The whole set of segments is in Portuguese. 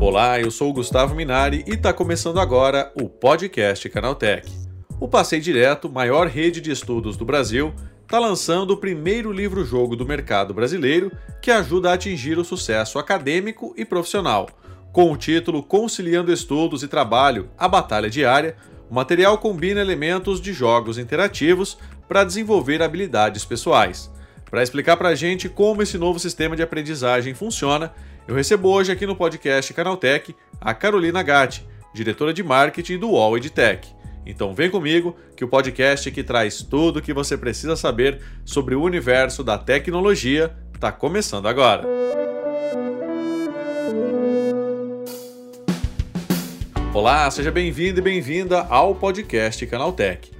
Olá, eu sou o Gustavo Minari e está começando agora o podcast Canaltech. O Passei Direto, maior rede de estudos do Brasil, está lançando o primeiro livro-jogo do mercado brasileiro que ajuda a atingir o sucesso acadêmico e profissional. Com o título Conciliando Estudos e Trabalho A Batalha Diária, o material combina elementos de jogos interativos para desenvolver habilidades pessoais. Para explicar para a gente como esse novo sistema de aprendizagem funciona, eu recebo hoje aqui no podcast Canaltech a Carolina Gatti, diretora de marketing do UOL EdTech. Então vem comigo que o podcast que traz tudo o que você precisa saber sobre o universo da tecnologia está começando agora. Olá, seja bem-vindo e bem-vinda ao podcast Canaltech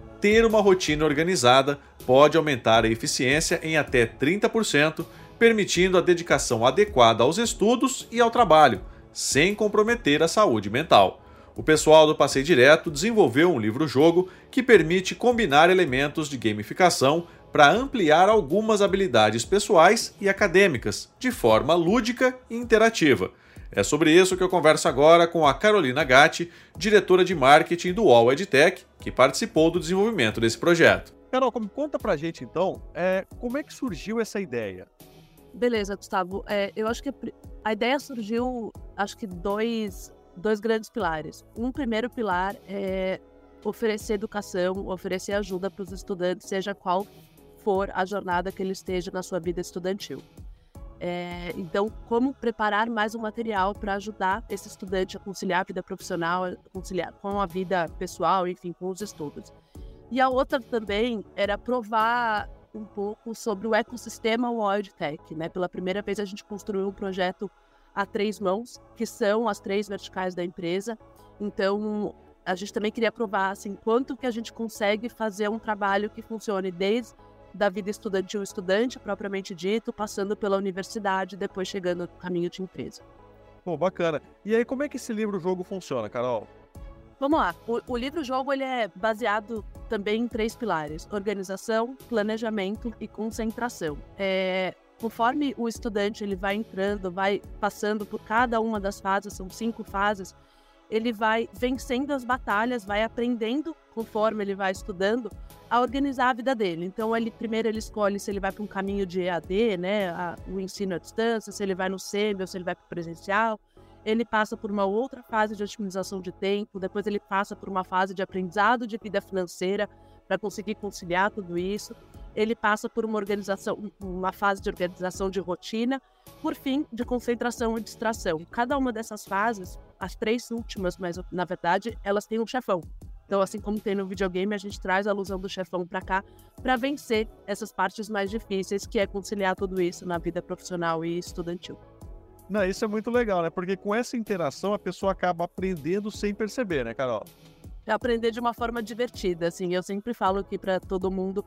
ter uma rotina organizada pode aumentar a eficiência em até 30%, permitindo a dedicação adequada aos estudos e ao trabalho, sem comprometer a saúde mental. O pessoal do Passei Direto desenvolveu um livro-jogo que permite combinar elementos de gamificação para ampliar algumas habilidades pessoais e acadêmicas, de forma lúdica e interativa. É sobre isso que eu converso agora com a Carolina Gatti, diretora de marketing do UOL EdTech, que participou do desenvolvimento desse projeto. Carol, conta pra gente então, é, como é que surgiu essa ideia? Beleza, Gustavo. É, eu acho que a ideia surgiu, acho que dois, dois grandes pilares. Um primeiro pilar é oferecer educação, oferecer ajuda para os estudantes, seja qual for a jornada que ele esteja na sua vida estudantil. É, então, como preparar mais um material para ajudar esse estudante a conciliar a vida profissional, conciliar com a vida pessoal, enfim, com os estudos. E a outra também era provar um pouco sobre o ecossistema Wild Tech. Né? Pela primeira vez, a gente construiu um projeto a três mãos, que são as três verticais da empresa. Então, a gente também queria provar assim, quanto que a gente consegue fazer um trabalho que funcione desde da vida estudantil estudante, propriamente dito, passando pela universidade, depois chegando no caminho de empresa. Pô, bacana. E aí, como é que esse livro-jogo funciona, Carol? Vamos lá. O, o livro-jogo ele é baseado também em três pilares: organização, planejamento e concentração. É, conforme o estudante ele vai entrando, vai passando por cada uma das fases, são cinco fases, ele vai vencendo as batalhas, vai aprendendo conforme ele vai estudando a organizar a vida dele. Então, ele primeiro ele escolhe se ele vai para um caminho de EAD, né, a, o ensino à distância, se ele vai no SEMI ou se ele vai para o presencial. Ele passa por uma outra fase de otimização de tempo, depois ele passa por uma fase de aprendizado de vida financeira para conseguir conciliar tudo isso. Ele passa por uma organização, uma fase de organização de rotina, por fim, de concentração e distração. Cada uma dessas fases, as três últimas, mas na verdade, elas têm um chefão. Então, assim como tem no videogame, a gente traz a alusão do chefão para cá para vencer essas partes mais difíceis, que é conciliar tudo isso na vida profissional e estudantil. Não, isso é muito legal, né? Porque com essa interação a pessoa acaba aprendendo sem perceber, né, Carol? É aprender de uma forma divertida, assim. Eu sempre falo aqui para todo mundo,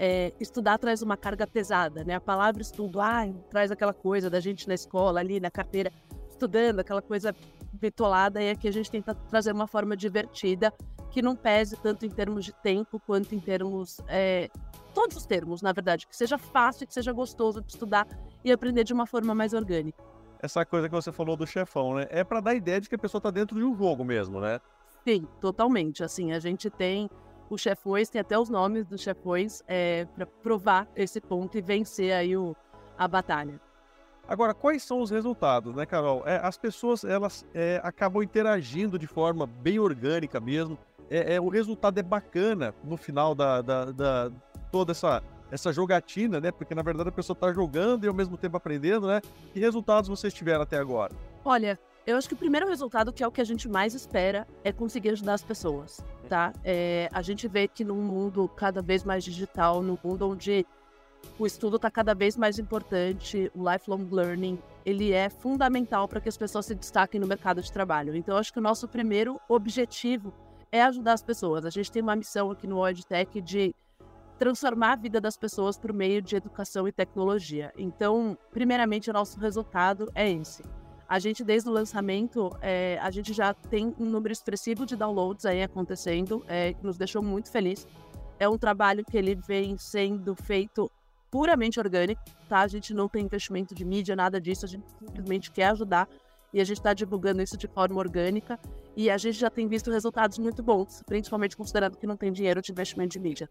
é, estudar traz uma carga pesada, né? A palavra estudo, ah, traz aquela coisa da gente na escola, ali na carteira, estudando, aquela coisa bitolada, e aqui a gente tenta trazer uma forma divertida que não pese tanto em termos de tempo quanto em termos. É, todos os termos, na verdade, que seja fácil, que seja gostoso de estudar e aprender de uma forma mais orgânica. Essa coisa que você falou do chefão, né? É para dar ideia de que a pessoa tá dentro de um jogo mesmo, né? Sim, totalmente. Assim, a gente tem os chefões, tem até os nomes dos chefões é, para provar esse ponto e vencer aí o, a batalha. Agora, quais são os resultados, né, Carol? É, as pessoas elas é, acabam interagindo de forma bem orgânica mesmo é, é, o resultado é bacana no final da, da, da, toda essa, essa jogatina, né? Porque na verdade a pessoa está jogando e ao mesmo tempo aprendendo, né? Que resultados vocês tiveram até agora? Olha, eu acho que o primeiro resultado, que é o que a gente mais espera, é conseguir ajudar as pessoas, tá? É, a gente vê que num mundo cada vez mais digital, num mundo onde o estudo está cada vez mais importante, o lifelong learning, ele é fundamental para que as pessoas se destaquem no mercado de trabalho. Então, acho que o nosso primeiro objetivo é ajudar as pessoas. A gente tem uma missão aqui no WorldTech de transformar a vida das pessoas por meio de educação e tecnologia. Então, primeiramente, o nosso resultado é esse. A gente, desde o lançamento, é, a gente já tem um número expressivo de downloads aí acontecendo, é, que nos deixou muito feliz. É um trabalho que ele vem sendo feito puramente orgânico, tá? A gente não tem investimento de mídia, nada disso, a gente simplesmente quer ajudar e a gente está divulgando isso de forma orgânica e a gente já tem visto resultados muito bons, principalmente considerando que não tem dinheiro de investimento de mídia.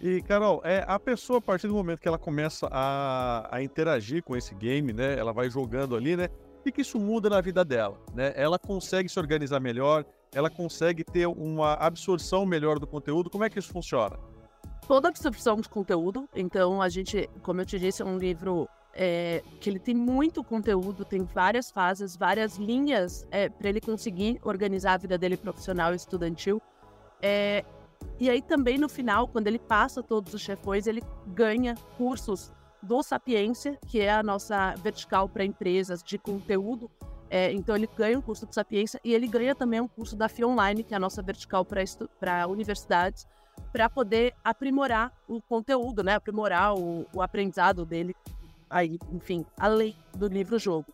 E, Carol, é, a pessoa, a partir do momento que ela começa a, a interagir com esse game, né? Ela vai jogando ali, né? O que isso muda na vida dela, né? Ela consegue se organizar melhor, ela consegue ter uma absorção melhor do conteúdo. Como é que isso funciona? toda absorção de conteúdo. Então, a gente, como eu te disse, é um livro é, que ele tem muito conteúdo, tem várias fases, várias linhas é, para ele conseguir organizar a vida dele profissional e estudantil. É, e aí também no final, quando ele passa todos os chefões, ele ganha cursos do Sapiência, que é a nossa vertical para empresas de conteúdo. É, então ele ganha um curso do Sapiência e ele ganha também um curso da FIA Online, que é a nossa vertical para universidades para poder aprimorar o conteúdo, né? Aprimorar o, o aprendizado dele aí, enfim, além do livro-jogo.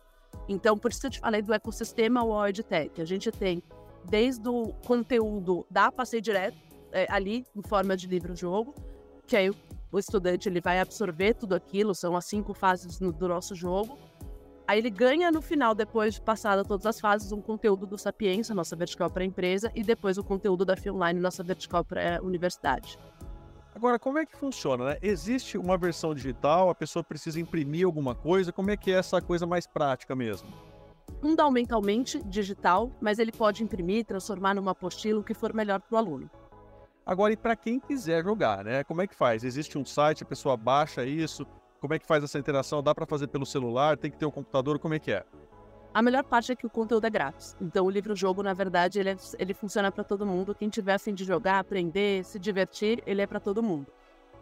Então, por isso eu te falei do ecossistema World Tech. A gente tem desde o conteúdo da Passei Direto, é, ali, em forma de livro-jogo, que aí o estudante ele vai absorver tudo aquilo, são as cinco fases no, do nosso jogo, Aí ele ganha no final, depois de passada todas as fases, um conteúdo do Sapiência, nossa vertical para a empresa, e depois o conteúdo da Filmline, nossa vertical para a universidade. Agora, como é que funciona? Né? Existe uma versão digital, a pessoa precisa imprimir alguma coisa, como é que é essa coisa mais prática mesmo? Fundamentalmente digital, mas ele pode imprimir, transformar numa apostila, o que for melhor para o aluno. Agora, e para quem quiser jogar, né? Como é que faz? Existe um site, a pessoa baixa isso, como é que faz essa interação? Dá para fazer pelo celular? Tem que ter o um computador? Como é que é? A melhor parte é que o conteúdo é grátis. Então, o livro-jogo, na verdade, ele, é, ele funciona para todo mundo. Quem tiver fim de jogar, aprender, se divertir, ele é para todo mundo.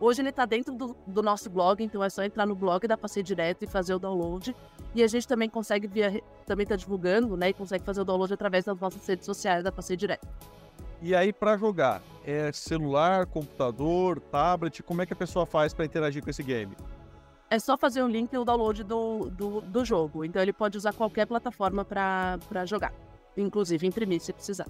Hoje ele está dentro do, do, nosso blog, então é só entrar no blog da Passei Direto e fazer o download. E a gente também consegue via, também está divulgando, né? E consegue fazer o download através das nossas redes sociais da Passei Direto. E aí, para jogar, é celular, computador, tablet, como é que a pessoa faz para interagir com esse game? é só fazer um link e o download do, do, do jogo. Então ele pode usar qualquer plataforma para jogar, inclusive imprimir se precisar.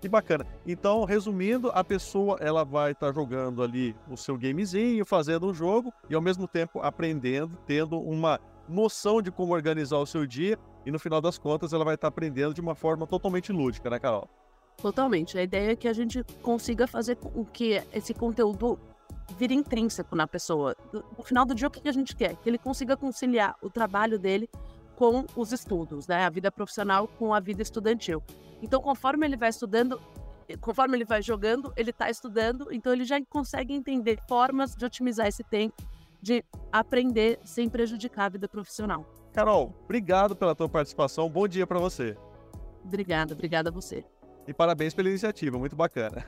Que bacana. Então, resumindo, a pessoa ela vai estar tá jogando ali o seu gamezinho, fazendo um jogo e ao mesmo tempo aprendendo, tendo uma noção de como organizar o seu dia e no final das contas ela vai estar tá aprendendo de uma forma totalmente lúdica, né, Carol? Totalmente. A ideia é que a gente consiga fazer com que esse conteúdo vira intrínseco na pessoa. No final do dia, o que a gente quer? Que ele consiga conciliar o trabalho dele com os estudos, né? A vida profissional com a vida estudantil. Então, conforme ele vai estudando, conforme ele vai jogando, ele está estudando, então ele já consegue entender formas de otimizar esse tempo, de aprender sem prejudicar a vida profissional. Carol, obrigado pela tua participação. Bom dia para você. Obrigada, obrigada a você. E parabéns pela iniciativa, muito bacana.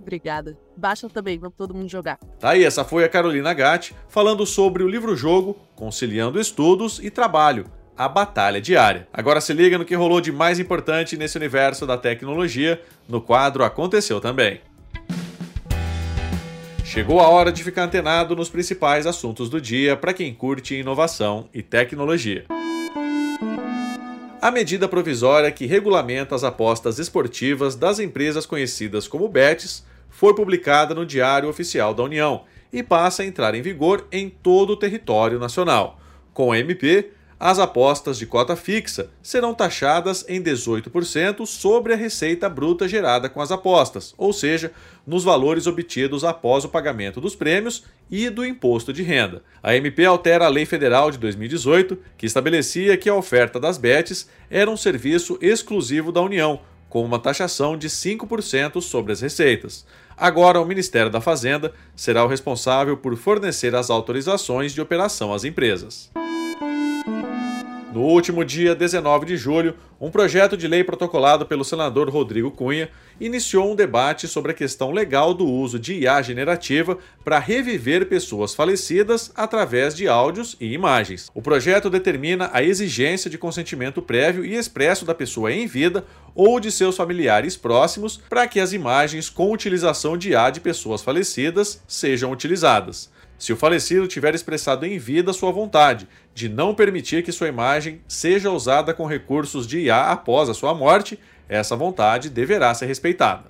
Obrigada. Baixa também, vamos todo mundo jogar. Tá aí, essa foi a Carolina Gatti falando sobre o livro-jogo Conciliando Estudos e Trabalho. A Batalha Diária. Agora se liga no que rolou de mais importante nesse universo da tecnologia no quadro Aconteceu Também. Chegou a hora de ficar antenado nos principais assuntos do dia para quem curte inovação e tecnologia. A medida provisória que regulamenta as apostas esportivas das empresas conhecidas como BETs foi publicada no Diário Oficial da União e passa a entrar em vigor em todo o território nacional. Com a MP, as apostas de cota fixa serão taxadas em 18% sobre a receita bruta gerada com as apostas, ou seja, nos valores obtidos após o pagamento dos prêmios e do imposto de renda. A MP altera a Lei Federal de 2018, que estabelecia que a oferta das bets era um serviço exclusivo da União, com uma taxação de 5% sobre as receitas. Agora, o Ministério da Fazenda será o responsável por fornecer as autorizações de operação às empresas. No último dia 19 de julho, um projeto de lei protocolado pelo senador Rodrigo Cunha iniciou um debate sobre a questão legal do uso de IA generativa para reviver pessoas falecidas através de áudios e imagens. O projeto determina a exigência de consentimento prévio e expresso da pessoa em vida ou de seus familiares próximos para que as imagens com utilização de IA de pessoas falecidas sejam utilizadas se o falecido tiver expressado em vida sua vontade de não permitir que sua imagem seja usada com recursos de IA após a sua morte, essa vontade deverá ser respeitada.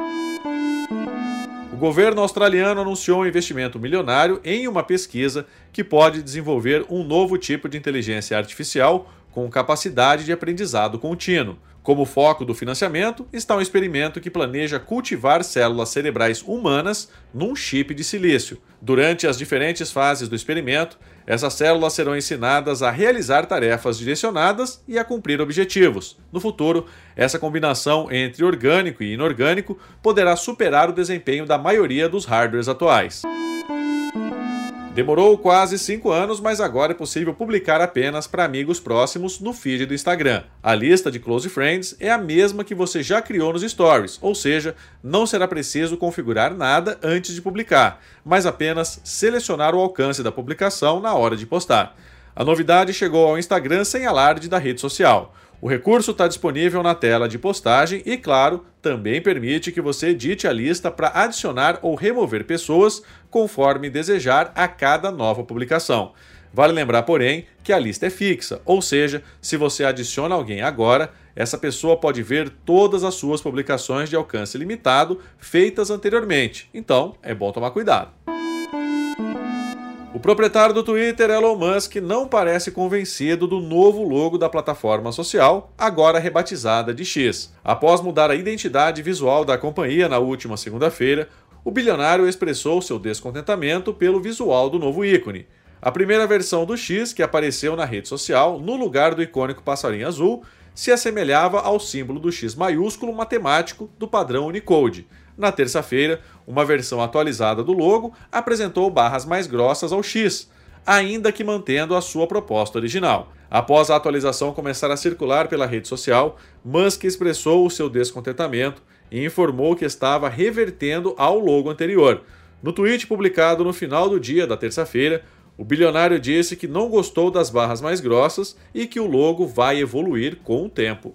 O governo australiano anunciou um investimento milionário em uma pesquisa que pode desenvolver um novo tipo de inteligência artificial com capacidade de aprendizado contínuo. Como foco do financiamento está um experimento que planeja cultivar células cerebrais humanas num chip de silício. Durante as diferentes fases do experimento, essas células serão ensinadas a realizar tarefas direcionadas e a cumprir objetivos. No futuro, essa combinação entre orgânico e inorgânico poderá superar o desempenho da maioria dos hardwares atuais. Demorou quase 5 anos, mas agora é possível publicar apenas para amigos próximos no feed do Instagram. A lista de close friends é a mesma que você já criou nos stories, ou seja, não será preciso configurar nada antes de publicar, mas apenas selecionar o alcance da publicação na hora de postar. A novidade chegou ao Instagram sem alarde da rede social. O recurso está disponível na tela de postagem e, claro, também permite que você edite a lista para adicionar ou remover pessoas conforme desejar a cada nova publicação. Vale lembrar, porém, que a lista é fixa, ou seja, se você adiciona alguém agora, essa pessoa pode ver todas as suas publicações de alcance limitado feitas anteriormente. Então, é bom tomar cuidado. O proprietário do Twitter, Elon Musk, não parece convencido do novo logo da plataforma social, agora rebatizada de X. Após mudar a identidade visual da companhia na última segunda-feira, o bilionário expressou seu descontentamento pelo visual do novo ícone. A primeira versão do X, que apareceu na rede social, no lugar do icônico passarinho azul, se assemelhava ao símbolo do X maiúsculo matemático do padrão Unicode. Na terça-feira, uma versão atualizada do logo apresentou barras mais grossas ao X, ainda que mantendo a sua proposta original. Após a atualização começar a circular pela rede social, Musk expressou o seu descontentamento e informou que estava revertendo ao logo anterior. No tweet publicado no final do dia da terça-feira, o bilionário disse que não gostou das barras mais grossas e que o logo vai evoluir com o tempo.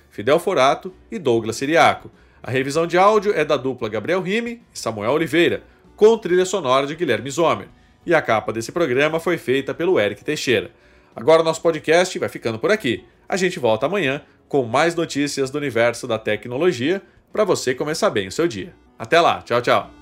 Fidel Forato e Douglas Siriaco. A revisão de áudio é da dupla Gabriel Rime e Samuel Oliveira, com trilha sonora de Guilherme Zomer. E a capa desse programa foi feita pelo Eric Teixeira. Agora nosso podcast vai ficando por aqui. A gente volta amanhã com mais notícias do universo da tecnologia para você começar bem o seu dia. Até lá, tchau, tchau.